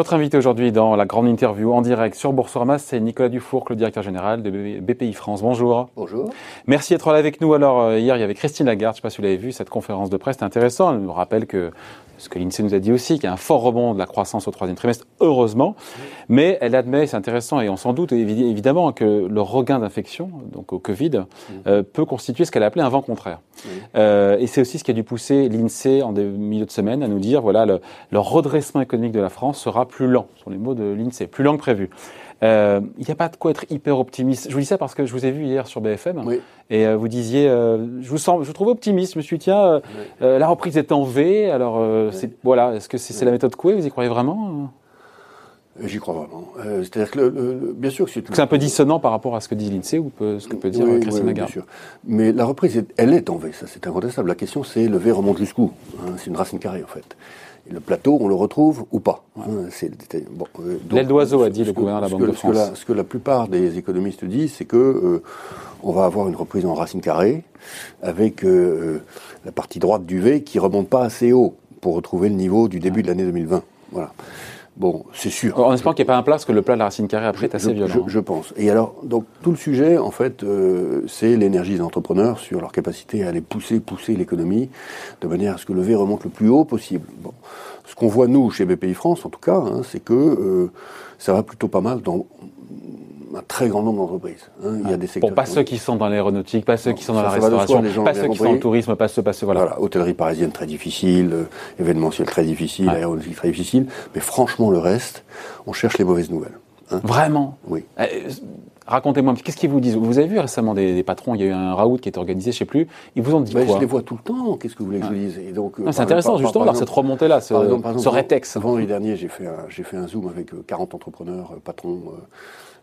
Votre invité aujourd'hui dans la grande interview en direct sur Boursorama, c'est Nicolas Dufour, le directeur général de BPI France. Bonjour. Bonjour. Merci d'être là avec nous. Alors, euh, hier, il y avait Christine Lagarde, je ne sais pas si vous l'avez vu, cette conférence de presse, c'est intéressant. Elle nous rappelle que ce que l'INSEE nous a dit aussi, qu'il y a un fort rebond de la croissance au troisième trimestre, heureusement. Mais elle admet, c'est intéressant, et on s'en doute évidemment, que le regain d'infection, donc au Covid, euh, peut constituer ce qu'elle a appelé un vent contraire. Euh, et c'est aussi ce qui a dû pousser l'INSEE en milieu de semaine à nous dire, voilà, le, le redressement économique de la France sera plus lent, sont les mots de l'INSEE, plus lent que prévu. Euh, il n'y a pas de quoi être hyper optimiste. Je vous dis ça parce que je vous ai vu hier sur BFM et euh, vous disiez, je vous sens, je vous trouve optimiste. Je me suis dit, tiens, la reprise est en V. Alors, c'est voilà, est-ce que c'est la méthode Coué Vous y croyez vraiment J'y crois vraiment. C'est-à-dire que, bien sûr que c'est. C'est un peu dissonant par rapport à ce que dit l'INSEE ou ce que peut dire Christine Lagarde. Bien sûr. Mais la reprise, elle est en V, ça c'est incontestable. La question c'est le V remonte jusqu'où hein, C'est une racine carrée en fait le plateau, on le retrouve ou pas. Hein, bon, euh, L'aile d'oiseau, a dit le gouverneur de la Banque de France. Ce que, la, ce que la, plupart des économistes disent, c'est que euh, on va avoir une reprise en racine carrée, avec euh, la partie droite du V qui remonte pas assez haut pour retrouver le niveau du début de l'année 2020. Voilà. Bon, c'est sûr. En espérant qu'il n'y ait pas un plat, parce que le plat de la racine carrée après est assez violent. Je, pense. Et alors, donc tout le sujet, en fait, euh, c'est l'énergie des entrepreneurs sur leur capacité à aller pousser, pousser l'économie de manière à ce que le V remonte le plus haut possible. Bon, ce qu'on voit nous chez BPI France, en tout cas, hein, c'est que euh, ça va plutôt pas mal dans un très grand nombre d'entreprises. Hein. Il y a des secteurs. Bon, pas ceux qui sont dans l'aéronautique, pas ceux qui sont dans la restauration, pas ceux qui sont dans le tourisme, pas ceux, pas ceux, voilà. voilà hôtellerie parisienne très difficile, euh, événementiel très difficile, aéronautique très difficile. Mais franchement, le reste, on cherche les mauvaises nouvelles. Hein. Vraiment? Oui. Euh, racontez-moi, qu'est-ce qu'ils vous disent? Vous avez vu récemment des, patrons, il y a eu un raout qui est organisé, je ne sais plus, ils vous ont dit bah, quoi? Je les vois tout le temps, qu'est-ce que vous voulez que je dise? Et donc, euh, C'est intéressant, justement, par, cette remontée-là, ce, ce rétex. Vendredi dernier, j'ai fait, un, fait un Zoom avec 40 entrepreneurs, patrons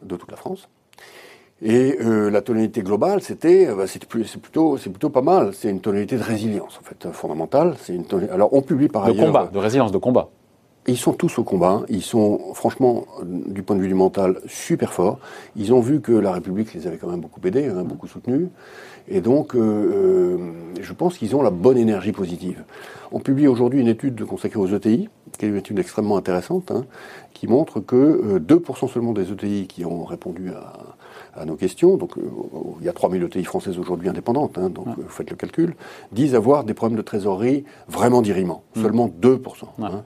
de toute la France. Et euh, la tonalité globale, c'était, euh, bah, c'est plutôt, c'est plutôt pas mal. C'est une tonalité de résilience, en fait, fondamentale. C'est une Alors, on publie par ailleurs. De combat, de résilience, de combat. Ils sont tous au combat. Ils sont, franchement, du point de vue du mental, super forts. Ils ont vu que la République les avait quand même beaucoup aidés, hein, beaucoup soutenus. Et donc, euh, euh je pense qu'ils ont la bonne énergie positive. On publie aujourd'hui une étude consacrée aux ETI, qui est une étude extrêmement intéressante, hein, qui montre que 2% euh, seulement des ETI qui ont répondu à à nos questions, donc euh, il y a 3000 ETI françaises aujourd'hui indépendantes, hein, donc vous faites le calcul, disent avoir des problèmes de trésorerie vraiment dirimants. Seulement 2%. Hein.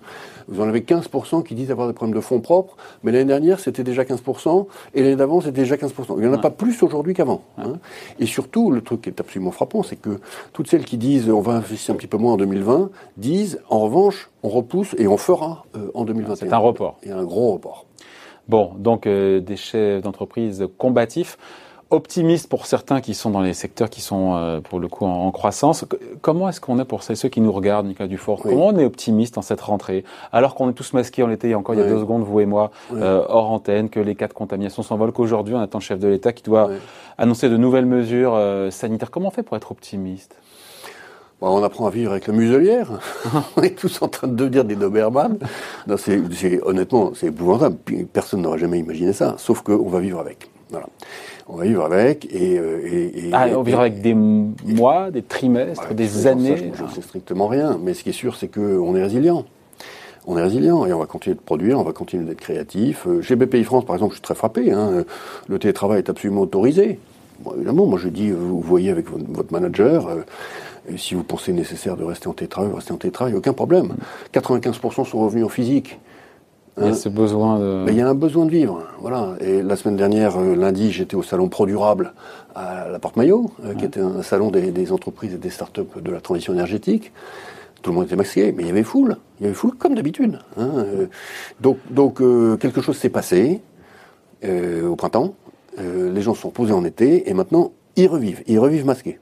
Vous en avez 15% qui disent avoir des problèmes de fonds propres, mais l'année dernière c'était déjà 15%, et l'année d'avant c'était déjà 15%. Il n'y en a pas plus aujourd'hui qu'avant. Hein. Et surtout, le truc qui est absolument frappant, c'est que toutes celles qui disent on va investir un petit peu moins en 2020, disent en revanche on repousse et on fera euh, en 2021. C'est un report. Il y a un gros report. Bon, donc euh, des chefs d'entreprise combatifs, optimistes pour certains qui sont dans les secteurs qui sont euh, pour le coup en, croissance. Comment est-ce qu'on est pour ceux qui nous regardent, Nicolas Dufort Comment on est optimiste en cette rentrée Alors qu'on est tous masqués, on l'était encore il y a deux secondes, vous et moi, euh, hors antenne, que les cas de contamination s'envolent, qu'aujourd'hui on attend le chef de l'État qui doit annoncer de nouvelles mesures sanitaires. Comment on fait pour être optimiste? Bah, on apprend à vivre avec la muselière. on est tous en train de devenir des Doberman. Non, c'est, honnêtement, c'est épouvantable. Personne n'aurait jamais imaginé ça. Sauf qu'on va vivre avec. Voilà. On va vivre avec et. Euh, et, et ah, on vivre avec des mois, des trimestres, des années. je ne sais strictement rien. Mais ce qui est sûr, c'est qu'on est résilient. On est résilient et on va continuer de produire, on va continuer d'être créatif. Euh, chez BPI France, par exemple, je suis très frappé. Hein. Le télétravail est absolument autorisé. Bon, évidemment, moi je dis, vous voyez avec votre manager, euh, si vous pensez nécessaire de rester en télétravail, restez en télétravail, aucun problème. 95% sont revenus en physique. il y a hein ce besoin de... il y a un besoin de vivre, voilà. Et la semaine dernière, euh, lundi, j'étais au salon ProDurable à la Porte Maillot, euh, qui était un salon des, entreprises et des startups de la transition énergétique. Tout le monde était masqué, mais il y avait foule. Il y avait foule comme d'habitude. Hein. Euh, donc, donc quelque chose s'est passé au printemps. les gens se sont posés en été et maintenant ils revivent. Ils revivent masqués.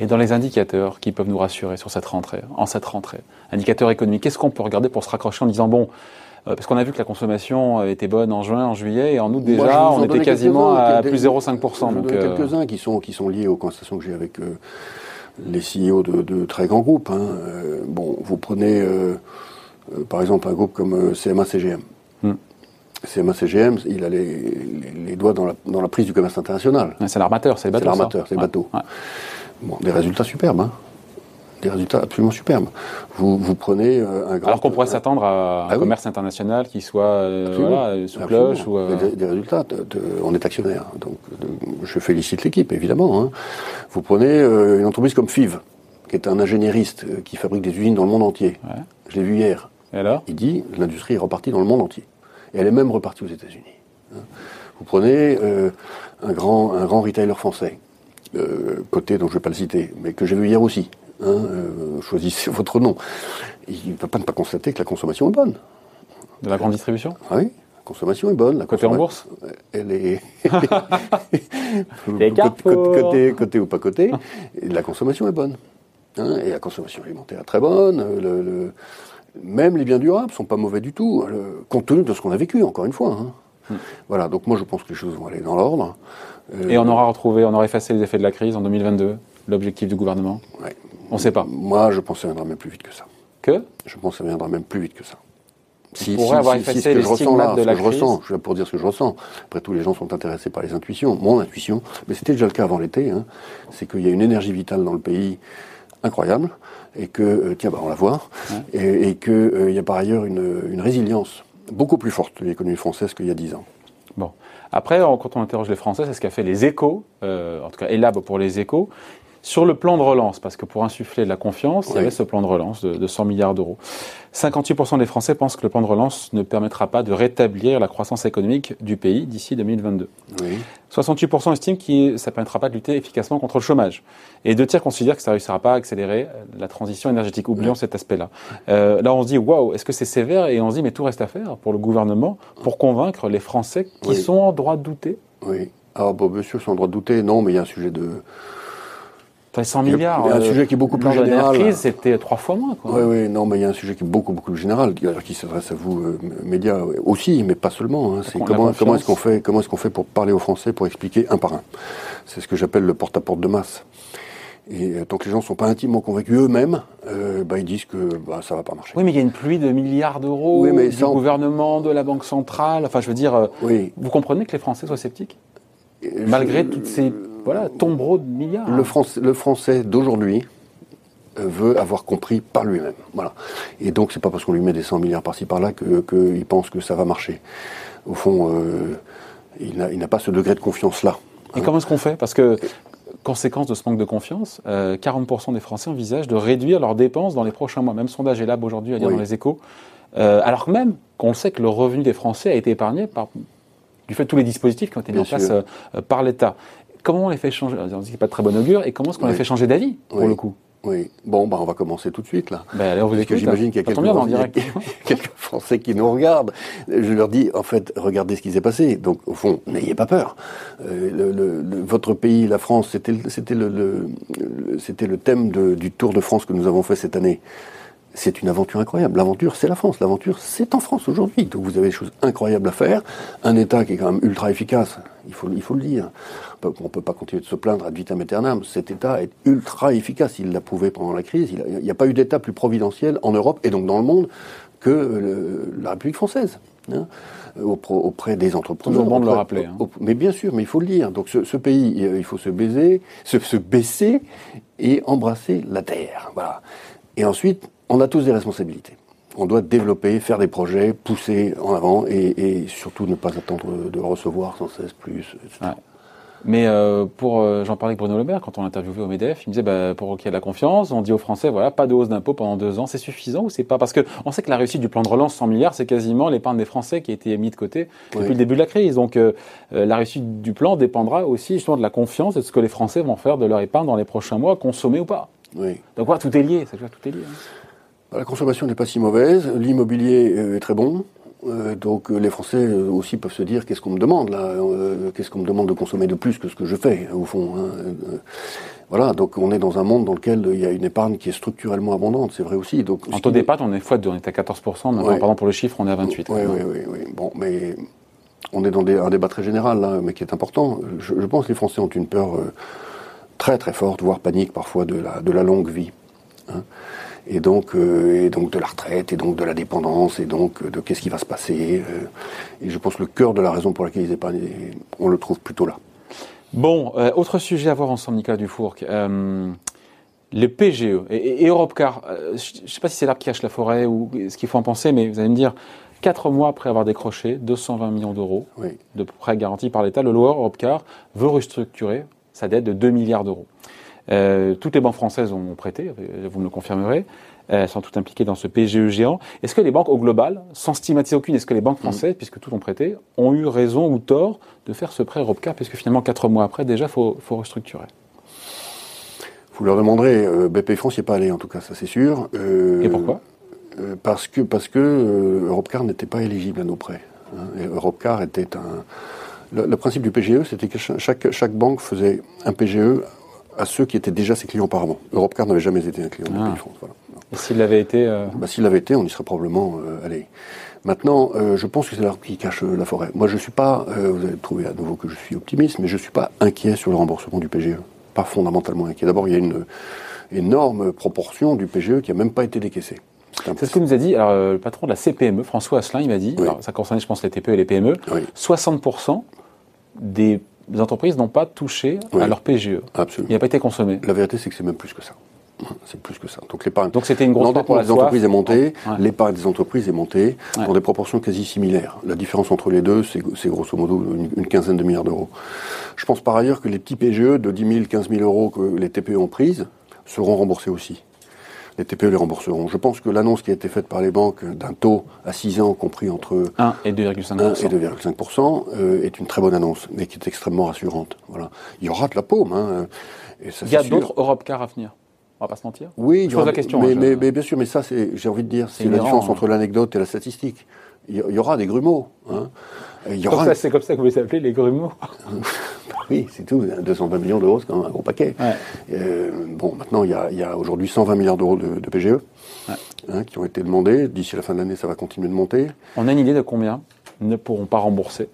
Et dans les indicateurs qui peuvent nous rassurer sur cette rentrée, en cette rentrée, indicateurs économiques, qu'est-ce qu'on peut regarder pour se raccrocher en disant bon, euh, parce qu'on a vu que la consommation était bonne en juin, en juillet, et en août déjà, on était quasiment à plus 0,5%. Donc euh, quelques-uns qui sont qui sont liés aux conversations que j'ai avec euh, les CEO de, très grands groupes. Hein. bon, vous prenez par exemple un groupe comme CMA-CGM. Hmm. CMA-CGM, il a les, doigts dans la, dans la, prise du commerce international. C'est l'armateur, c'est les bateaux. C'est l'armateur, c'est les bateaux. Bon, des résultats superbes. Hein. des résultats absolument superbes. Vous, vous prenez euh, un grand. Alors qu'on pourrait s'attendre à un Ah oui. commerce international qui soit euh, voilà, sous cloche ou. euh, Des, des résultats, de- de- on est actionnaire. Donc, de- je félicite l'équipe, évidemment. hein. Vous prenez euh, une entreprise comme FIV, qui est un ingénieriste qui fabrique des usines dans le monde entier. Ouais. Je l'ai vu hier. Et alors? Il dit l'industrie est repartie dans le monde entier. Et elle est même repartie aux États-Unis. hein. Vous prenez un, grand, un grand retailer français, euh, côté dont je ne vais pas le citer, mais que j'ai vu hier aussi. hein, euh, choisissez votre nom. Il ne peut pas ne pas constater que la consommation est bonne. De la grande distribution? Ah oui, la consommation est bonne. La Côté en bourse? Elle est. Les côté, ou pas côté, la consommation est bonne. Hein, et la consommation alimentaire est très bonne. euh, le- le- même les biens durables sont pas mauvais du tout, le- compte tenu de ce qu'on a vécu, encore une fois. hein. Voilà, donc moi je pense que les choses vont aller dans l'ordre. Euh, Et on aura retrouvé, on aura effacé les effets de la crise en 2022, l'objectif du gouvernement ouais. On ne sait pas. Moi je pense que ça viendra même plus vite que ça. Que? Je pense que ça viendra même plus vite que ça. Si, pourrait avoir effacé ce que les je ressens là, de ce la que je crise. ressens, je suis là pour dire ce que je ressens. Après, tous les gens sont intéressés par les intuitions. Mon intuition, mais c'était déjà le cas avant l'été, hein, c'est qu'il y a une énergie vitale dans le pays incroyable, et que, euh, tiens, bah, on la voit, et, et qu'il y a par ailleurs une, une résilience beaucoup plus forte de l'économie française qu'il y a dix ans. Bon. Après, quand on interroge les Français, c'est ce qu'a fait les échos, euh, en tout cas Elab pour les échos, sur le plan de relance, parce que pour insuffler de la confiance, il y avait ce plan de relance de, de 100 milliards d'euros. 58% des Français pensent que le plan de relance ne permettra pas de rétablir la croissance économique du pays d'ici 2022. Oui. 68% estiment que ça ne permettra pas de lutter efficacement contre le chômage. Et deux tiers considèrent que ça ne réussira pas à accélérer la transition énergétique. Oublions cet aspect-là. Euh, là, on se dit, waouh, est-ce que c'est sévère? Et on se dit, mais tout reste à faire pour le gouvernement pour convaincre les Français qui Oui. sont en droit de douter? Oui. Alors, bon, monsieur, sont en droit de douter. Non, mais il y a un sujet de. Enfin, 100 Il y a- milliards. il y a un euh, sujet qui est beaucoup plus de la général. crise, c'était trois fois moins. Quoi. Oui, oui, non, mais il y a un sujet qui est beaucoup, beaucoup plus général, qui, s'adresse à vous, euh, médias ouais, aussi, mais pas seulement. hein. C'est comment, est-ce qu'on fait, comment est-ce qu'on fait pour parler aux Français, pour expliquer un par un. C'est ce que j'appelle le porte-à-porte de masse. Et euh, tant que les gens ne sont pas intimement convaincus eux-mêmes, euh, bah, ils disent que bah, ça va pas marcher. Oui, mais il y a une pluie de milliards d'euros Oui, mais du gouvernement, de la Banque centrale. Enfin, je veux dire, euh, Oui. vous comprenez que les Français soient sceptiques? Malgré je- toutes ces voilà, tombereaux de milliards. Le français, le français d'aujourd'hui euh, veut avoir compris par lui-même. Voilà. Et donc, c'est pas parce qu'on lui met des 100 milliards par-ci par-là que- qu'il pense que ça va marcher. Au fond, euh, il n'a pas ce degré de confiance-là. Et comment est-ce qu'on fait? Parce que, conséquence de ce manque de confiance, euh, 40% des Français envisagent de réduire leurs dépenses dans les prochains mois. Même sondage est là aujourd'hui à dire Oui. dans les échos. Euh, alors que même qu'on sait que le revenu des Français a été épargné par, du fait de tous les dispositifs qui ont été mis en place euh, euh, par l'État. Comment on les fait changer On dit pas de très bon augure. Et comment est-ce qu'on Oui. les fait changer d'avis, pour Oui. le coup? Oui. Bon, bah, on va commencer tout de suite, là. ben, allez, on vous Parce que j'imagine qu'il y a Ça quelques, bien, direct. Français qui nous regardent. Je leur dis, en fait, regardez ce qui s'est passé. Donc, au fond, n'ayez pas peur. Euh, le- le- le- votre pays, la France, c'était le- c'était thème de- du Tour de France que nous avons fait cette année. C'est une aventure incroyable. L'aventure, c'est la France. L'aventure, c'est en France aujourd'hui. Donc vous avez des choses incroyables à faire. Un État qui est quand même ultra efficace. Il faut, il faut le dire. On ne peut pas continuer de se plaindre ad vitam aeternam. Cet État est ultra efficace. Il l'a prouvé pendant la crise. Il n'y a, pas eu d'État plus providentiel en Europe et donc dans le monde que la République française. hein, auprès, des entrepreneurs. Le rappeler, hein. mais bien sûr, mais il faut le dire. Donc ce, ce pays, il il faut se baiser, se, se baisser et embrasser la terre. Voilà. Et ensuite, on a tous des responsabilités. On doit développer, faire des projets, pousser en avant et, et surtout ne pas attendre de recevoir sans cesse plus. etc. Ouais. Mais euh, pour, euh, j'en parlais avec Bruno Le Maire quand on l'interviewait au MEDEF, il me disait bah, pour qu'il y ait de la confiance, on dit aux Français voilà pas de hausse d'impôts pendant deux ans, c'est suffisant ou c'est pas? Parce que on sait que la réussite du plan de relance 100 milliards, c'est quasiment l'épargne des Français qui a été mis de côté Oui. depuis le début de la crise. Donc euh, la réussite du plan dépendra aussi justement de la confiance et de ce que les Français vont faire de leur épargne dans les prochains mois, consommer ou pas. Oui. Donc voilà, tout est lié, ça veut dire tout est lié. hein. La consommation n'est pas si mauvaise, l'immobilier euh, est très bon. Euh, donc euh, les Français aussi peuvent se dire qu'est-ce qu'on me demande là euh, Qu'est-ce qu'on me demande de consommer de plus que ce que je fais au fond hein, euh, Voilà, donc on est dans un monde dans lequel il y a une épargne qui est structurellement abondante, c'est vrai aussi. Donc En taux d'épargne, on est fois on est à 14%, maintenant, Ouais. pardon pour le chiffre, on est à 28. Oui, oui, oui, oui. Bon, mais on est dans des- un débat très général, là, mais qui est important. Je, je pense que les Français ont une peur très très forte, voire panique parfois, de la, de la longue vie. hein. Et, donc, euh, et donc de la retraite, et donc de la dépendance, et donc euh, de qu'est-ce qui va se passer. euh. et je pense que le cœur de la raison pour laquelle ils épargnent, on le trouve plutôt là. Bon, euh, autre sujet à voir ensemble, Nicolas Dufourc. Le PGE et, Europcar, euh, je ne sais pas si c'est l'arbre qui cache la forêt ou ce qu'il faut en penser, mais vous allez me dire, quatre mois après avoir décroché 220 millions d'euros de prêts garantis par l'État, le loueur Europcar veut restructurer sa dette de 2 milliards d'euros. Euh, toutes les banques françaises ont prêté, vous me le confirmerez. Elles sont toutes impliquées dans ce PGE géant. Est-ce que les banques, au global, sans stigmatiser aucune, est-ce que les banques françaises, mm. puisque toutes ont prêté, ont eu raison ou tort de faire ce prêt Europcar, puisque finalement, quatre mois après, déjà, il faut, faut restructurer vous leur demanderez, euh, BP France n'y est pas allé en tout cas, ça c'est sûr. Euh, Et pourquoi? euh, Parce que, parce que Europcar n'était pas éligible à nos prêts. Hein. Europcar était un. Le, principe du PGE, c'était que chaque, chaque banque faisait un PGE à ceux qui étaient déjà ses clients auparavant. Europcar n'avait jamais été un client de ah. France. Et s'il l'avait été bah, S'il l'avait été, on y serait probablement allé. Maintenant, je pense que c'est l'arbre qui cache la forêt. Moi, je ne suis pas, vous allez trouver à nouveau que je suis optimiste, mais je ne suis pas inquiet sur le remboursement du PGE pas fondamentalement inquiet. D'abord, il y a une énorme proportion du PGE qui n'a même pas été décaissée. C'est ce que nous a dit euh, le patron de la CPME, François Asselin, il m'a dit, ça concernait je pense les TPE et les PME, 60% des entreprises n'ont pas touché à leur PGE. Absolument. Il n'a pas été consommé. La vérité, c'est que c'est même plus que ça. C'est plus que ça. Donc l'épargne. Donc c'était une grosse des entreprises est montée, l'épargne des entreprises est montée dans des proportions quasi similaires. La différence entre les deux, c'est grosso modo une, quinzaine de milliards d'euros. Je pense par ailleurs que les petits PGE de 10 000, 15 000 euros que les TPE ont prises seront remboursés aussi. Les TPE les rembourseront. Je pense que l'annonce qui a été faite par les banques d'un taux à 6 ans compris entre 1 et 2,5%, et 2,5% euh, est une très bonne annonce, mais qui est extrêmement rassurante. Voilà. Il y aura de la paume. Hein, et ça, Il y a d'autres Europe Car à venir on va pas se mentir. Oui, je pose la question. Mais, hein, mais, bien sûr, mais ça, j'ai envie de dire, c'est la différence entre l'anecdote et la statistique. Il y, aura des grumeaux. Hein. Il y aura c'est comme ça que vous les appelez, les grumeaux. oui, c'est tout. 220 millions d'euros, c'est quand même un gros paquet. Euh, bon, maintenant, il y a, a aujourd'hui 120 milliards d'euros de, PGE hein, qui ont été demandés. D'ici la fin de l'année, ça va continuer de monter. On a une idée de combien ne pourront pas rembourser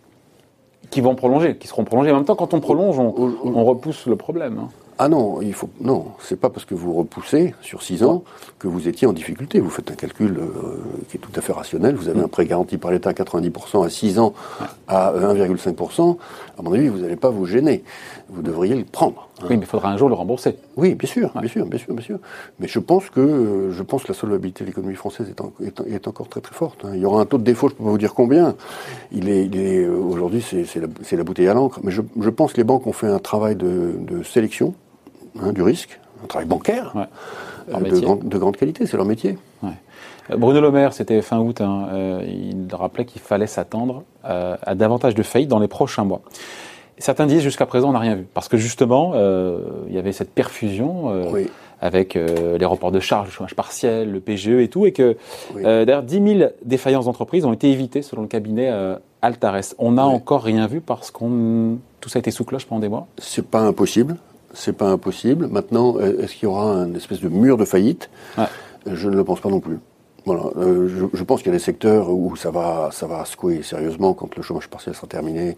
Qui vont prolonger, qui seront prolongés. En même temps, quand on prolonge, on, on repousse le problème. Hein. Ah non, il faut non, c'est pas parce que vous repoussez sur 6 ans que vous étiez en difficulté. Vous faites un calcul euh, qui est tout à fait rationnel. Vous avez un prêt garanti par l'État à 90% à 6 ans à 1,5%. À mon avis, vous n'allez pas vous gêner. Vous devriez le prendre. Hein. Oui, mais il faudra un jour le rembourser. Oui, bien sûr, bien sûr, bien sûr, bien sûr. Mais je pense que je pense que la solvabilité de l'économie française est, est, encore très très forte. Hein. Il y aura un taux de défaut, je peux pas vous dire combien. Il est, il est euh, aujourd'hui c'est la, la, bouteille à l'encre. Mais je, je, pense que les banques ont fait un travail de, de sélection Hein, du risque, un travail bancaire euh, de, grande qualité, c'est leur métier. Euh, Bruno Le Maire, c'était fin août, hein, euh, il rappelait qu'il fallait s'attendre à davantage de faillites dans les prochains mois. Certains disent jusqu'à présent on n'a rien vu, parce que justement, il y avait cette perfusion avec les reports de charges, le chômage partiel, le PGE et tout, et que d'ailleurs 10 000 défaillances d'entreprises ont été évitées selon le cabinet Altares. On n'a encore rien vu parce qu'on tout ça a été sous cloche pendant des mois. C'est pas impossible. C'est pas impossible. Maintenant, est-ce qu'il y aura un espèce de mur de faillite? Je ne le pense pas non plus. Voilà, euh, je, pense qu'il y a des secteurs où ça va, ça va secouer sérieusement quand le chômage partiel sera terminé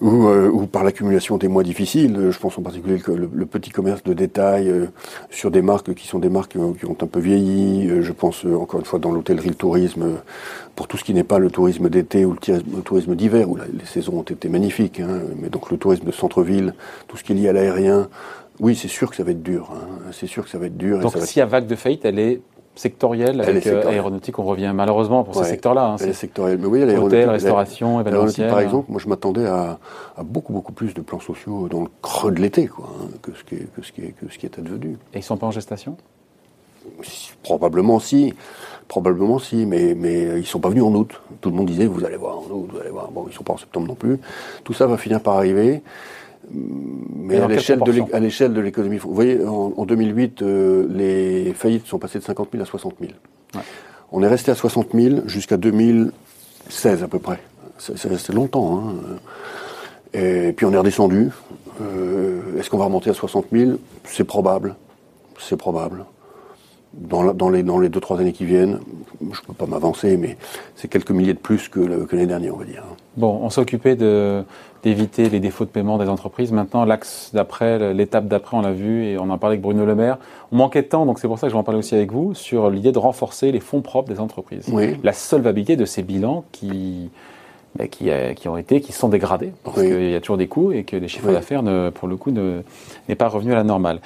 ou, euh, ou par l'accumulation des mois difficiles. Je pense en particulier que le, petit commerce de détail euh, sur des marques qui sont des marques qui ont, un peu vieilli. Euh, je pense encore une fois dans l'hôtellerie, le tourisme, pour tout ce qui n'est pas le tourisme d'été ou le, tourisme d'hiver, où les saisons ont été magnifiques. Hein, mais donc le tourisme de centre-ville, tout ce qui est lié à l'aérien. Oui, c'est sûr que ça va être dur. Hein, c'est sûr que ça va être dur. Donc s'il y a vague de faillite, elle est sectorielle avec euh, aéronautique, on revient malheureusement pour ces secteurs-là. Hein, elle est sectorielle. Mais oui, Hôtel, restauration, événementiel. Par exemple, moi je m'attendais à, beaucoup beaucoup plus de plans sociaux dans le creux de l'été, quoi, hein, que ce qui est, que ce qui est, que ce qui est advenu. Et ils sont pas en gestation? Probablement si, probablement si, mais mais ils sont pas venus en août. Tout le monde disait vous allez voir en août, vous allez voir. Bon, ils sont pas en septembre non plus. Tout ça va finir par arriver mais à l'échelle de l'économie. Vous voyez, en, 2008, euh, les faillites sont passées de 50 000 à 60 000. On est resté à 60 000 jusqu'à 2016 à peu près. C'est resté longtemps. Hein. Et puis on est redescendu. Euh, est-ce qu'on va remonter à 60 000 C'est probable. C'est probable. Dans, dans, les, dans les deux, trois années qui viennent, je ne peux pas m'avancer, mais c'est quelques milliers de plus que, l'année dernière, on va dire. Bon, on s'est occupé d'éviter les défauts de paiement des entreprises. Maintenant, l'axe d'après, l'étape d'après, on l'a vu et on en parlait avec Bruno Le Maire. On manquait de temps, donc c'est pour ça que je vais en parler aussi avec vous, sur l'idée de renforcer les fonds propres des entreprises. La solvabilité de ces bilans qui, bah, qui, euh, qui, ont été, qui sont dégradés, parce qu'il y a toujours des coûts et que les chiffres d'affaires, pour le coup, n'est pas revenu à la normale.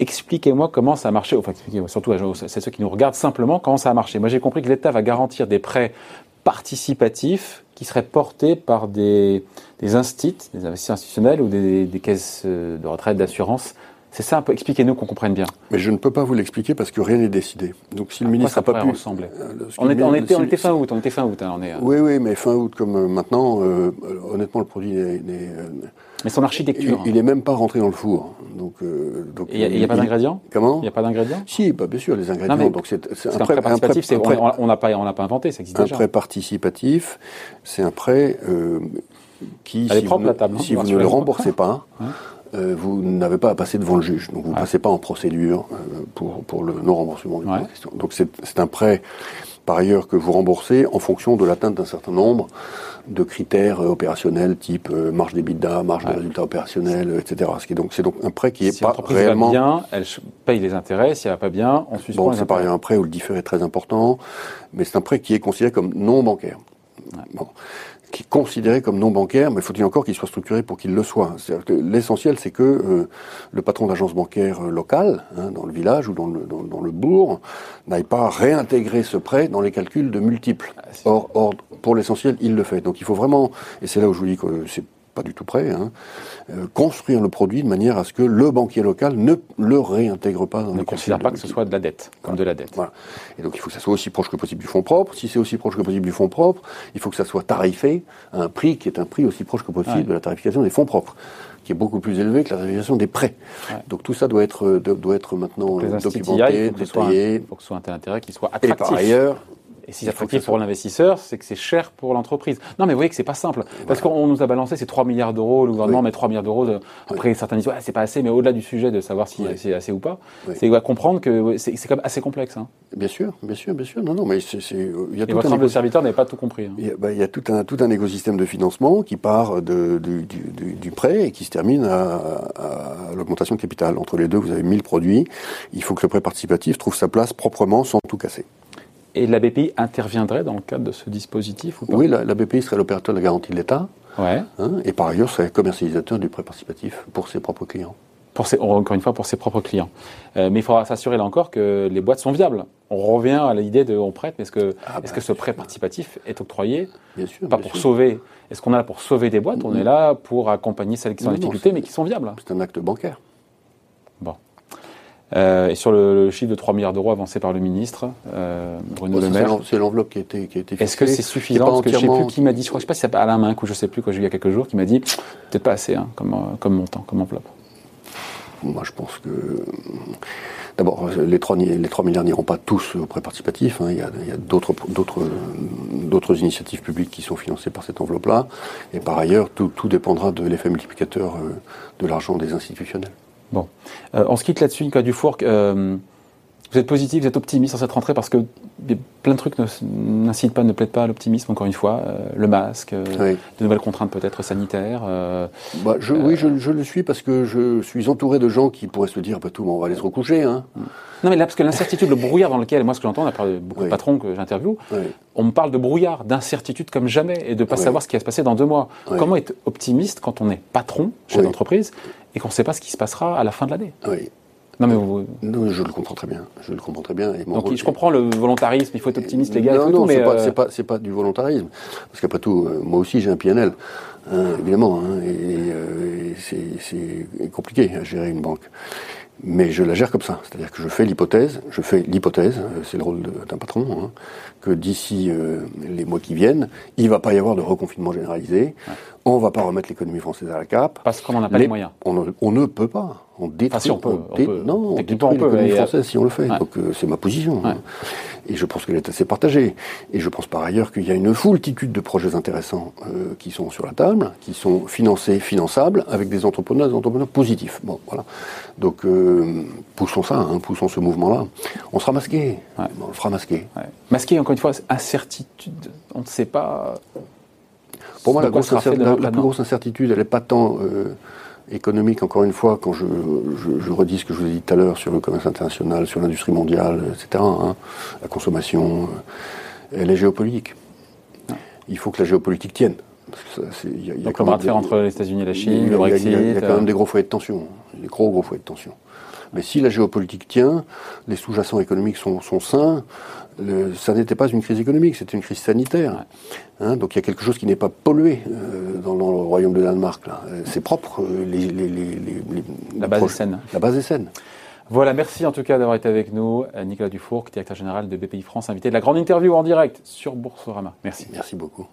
Expliquez-moi comment ça a marché, enfin expliquez-moi surtout à ceux qui nous regardent simplement comment ça a marché. Moi j'ai compris que l'État va garantir des prêts participatifs qui seraient portés par des, des instituts, des investisseurs institutionnels ou des caisses de retraite d'assurance c'est ça un peu. Expliquez-nous qu'on comprenne bien. Mais je ne peux pas vous l'expliquer parce que rien n'est décidé. Donc si le ministre n'a pas pu. Ressembler euh, on, était, on, était, fin août. On était fin août. Hein, on est, euh. Oui, oui, mais fin août comme euh, maintenant, honnêtement, le produit n'est. mais son architecture. Il n'est même pas rentré dans le four. Donc, donc il n'y a, pas d'ingrédients Comment Il n'y a pas d'ingrédients Si, bah, bien sûr, les ingrédients. donc c'est un, prêt participatif. on n'a pas, on pas inventé, ça existe un déjà. Un prêt participatif, c'est un prêt qui, si, vous, la table, si vous ne le remboursez pas. Euh, vous n'avez pas à passer devant le juge. Donc vous ne passez pas en procédure euh, pour, pour le non-remboursement du ouais. Donc c'est un prêt, par ailleurs, que vous remboursez en fonction de l'atteinte d'un certain nombre de critères euh, opérationnels type marge d'EBITDA, marge de résultat opérationnel, etc. Donc c'est donc un prêt qui n'est pas réellement... va bien, elle paye les intérêts. Si elle va pas bien, on suspend bon, c'est pareil, un prêt où le différé est très important, mais c'est un prêt qui est considéré comme non bancaire. Bon qui est considéré comme non bancaire, mais faut-il encore qu'il soit structuré pour qu'il le soit? L'essentiel, c'est que euh, le patron d'agence bancaire euh, locale, hein, dans le village ou dans le, dans, dans le bourg, n'aille pas réintégrer ce prêt dans les calculs de multiples. Ah, or, or pour l'essentiel, il le fait. Donc il faut vraiment, et c'est là où je vous dis que c'est pas du tout prêt, hein, euh, construire le produit de manière à ce que le banquier local ne le réintègre pas dans ne considère pas que ce soit de la dette, comme de la dette. Voilà. Et donc il faut que ça soit aussi proche que possible du fonds propre. Si c'est aussi proche que possible du fonds propre, il faut que ça soit tarifé à un prix qui est un prix aussi proche que possible de la tarification des fonds propres qui est beaucoup plus élevé que la tarification des prêts. Donc tout ça doit être, euh, doit être maintenant documenté, détaillé. Il faut que ce soit un intérêt qui soit attractif. Et par ailleurs, et si c'est attractif pour l'investisseur, c'est que c'est cher pour l'entreprise. Non, mais vous voyez que c'est pas simple. Parce qu'on nous a balancé ces 3 milliards d'euros, le gouvernement met 3 milliards d'euros. Après, certains disent, ouais, c'est pas assez, mais au-delà du sujet de savoir si c'est assez ou pas, c'est à comprendre que c'est quand même assez complexe. Hein. Bien sûr, bien sûr, bien sûr. Non, non, mais c'est. Il y a Et tout votre un serviteur n'avait pas tout compris. Hein. Il, y a, bah, il y, a, tout un, tout un écosystème de financement qui part de, du, du, du, prêt et qui se termine à, à l'augmentation de capital. Entre les deux, vous avez 1000 produits. Il faut que le prêt participatif trouve sa place proprement sans tout casser. Et la BPI interviendrait dans le cadre de ce dispositif ou pas? Oui, la, BPI serait l'opérateur de la garantie de l'État. Ouais. Hein, et par ailleurs, serait commercialisateur du prêt participatif pour ses propres clients. Pour ses, encore une fois, pour ses propres clients. Euh, mais il faudra s'assurer là encore que les boîtes sont viables. On revient à l'idée de on prête, mais est-ce que, ah, bah, que ce prêt participatif est octroyé Bien sûr. Pas pour sauver. Est-ce qu'on est là pour sauver des boîtes? On est là pour accompagner celles qui sont en difficulté, mais qui sont viables. C'est un acte bancaire. Bon. Euh, et sur le, chiffre de 3 milliards d'euros avancé par le ministre, euh, Bruno Le Maire. C'est l'enveloppe qui a été, qui a été Est-ce que c'est suffisant? Parce que je sais plus qui m'a dit, je crois, je sais pas si c'est Alain Minc ou je sais plus, quand j'ai eu il y a quelques jours, qui m'a dit, peut-être pas assez, hein, comme, euh, comme montant, comme enveloppe. Moi, je pense que. D'abord, les 3, les 3 milliards n'iront pas tous au prêt participatif. Hein. Il y a, d'autres, initiatives publiques qui sont financées par cette enveloppe-là. Et par ailleurs, tout, tout dépendra de l'effet multiplicateur de l'argent des institutionnels. Bon. Euh, on se quitte là-dessus, Nicolas Dufour. Euh, vous êtes positif, vous êtes optimiste sur cette rentrée parce que plein de trucs n'incitent pas, ne plaident pas à l'optimisme, encore une fois. Euh, le masque, de nouvelles contraintes peut-être sanitaires. Bah, je, oui, je, le suis parce que je suis entouré de gens qui pourraient se dire, bah, tout, on va aller se recoucher. Hein. Non, mais là, parce que l'incertitude, le brouillard dans lequel, moi, ce que j'entends, on a parlé de beaucoup de patrons que j'interviewe, on me parle de brouillard, d'incertitude comme jamais et de ne pas savoir ce qui va se passer dans deux mois. Comment être optimiste quand on est patron chez l'entreprise et qu'on ne sait pas ce qui se passera à la fin de l'année. Oui. Non, mais vous... non, je le comprends très bien. Je le comprends très bien. Et Donc, je comprends le volontarisme. Il faut être optimiste, les gars. Non, non, c'est euh... pas, pas, pas, du volontarisme. Parce qu'après tout, euh, moi aussi, j'ai un PNL, hein, évidemment. Hein, et, euh, c'est compliqué à gérer une banque. Mais je la gère comme ça. C'est-à-dire que je fais l'hypothèse, je fais l'hypothèse, euh, c'est le rôle d'un patron, hein, que d'ici euh, les mois qui viennent, il ne va pas y avoir de reconfinement généralisé. Ouais. On ne va pas remettre l'économie française à la cape. Parce qu'on n'en a pas les, moyens. On ne, on ne, peut pas. On détruit, enfin, si on peut, on dé, peut. Non, on détruit l'économie française si on le fait. Ouais. Donc euh, c'est ma position. Hein. Et je pense qu'elle est assez partagée. Et je pense par ailleurs qu'il y a une foultitude de projets intéressants euh, qui sont sur la table, qui sont financés, finançables, avec des entrepreneurs, des entrepreneurs positifs. Bon, voilà. Donc euh, poussons ça, hein, poussons ce mouvement-là. On sera masqué. Ouais. On le fera masquer. Masqué, encore une fois, incertitude. On ne sait pas. Pour moi, la, grosse la, la plus grosse incertitude, elle n'est pas tant euh, économique, encore une fois, quand je, je, je, redis ce que je vous ai dit tout à l'heure sur le commerce international, sur l'industrie mondiale, etc., hein, la consommation, euh, elle est géopolitique. Il faut que la géopolitique tienne. Parce y a, y a Donc le bras de fer entre les États-Unis et la Chine, le Brexit. Il y, a, quand même des gros foyers de tension, des gros gros foyers de tension. Mais si la géopolitique tient, les sous-jacents économiques sont, sont sains, le, ça n'était pas une crise économique, c'était une crise sanitaire. Hein, donc il y a quelque chose qui n'est pas pollué euh, dans, dans, le royaume de Danemark. C'est propre, euh, les, les, les, la base est saine. La base est saine. Voilà, merci en tout cas d'avoir été avec nous. Nicolas Dufour, directeur général de BPI France, invité de la grande interview en direct sur Boursorama. Merci. Merci beaucoup.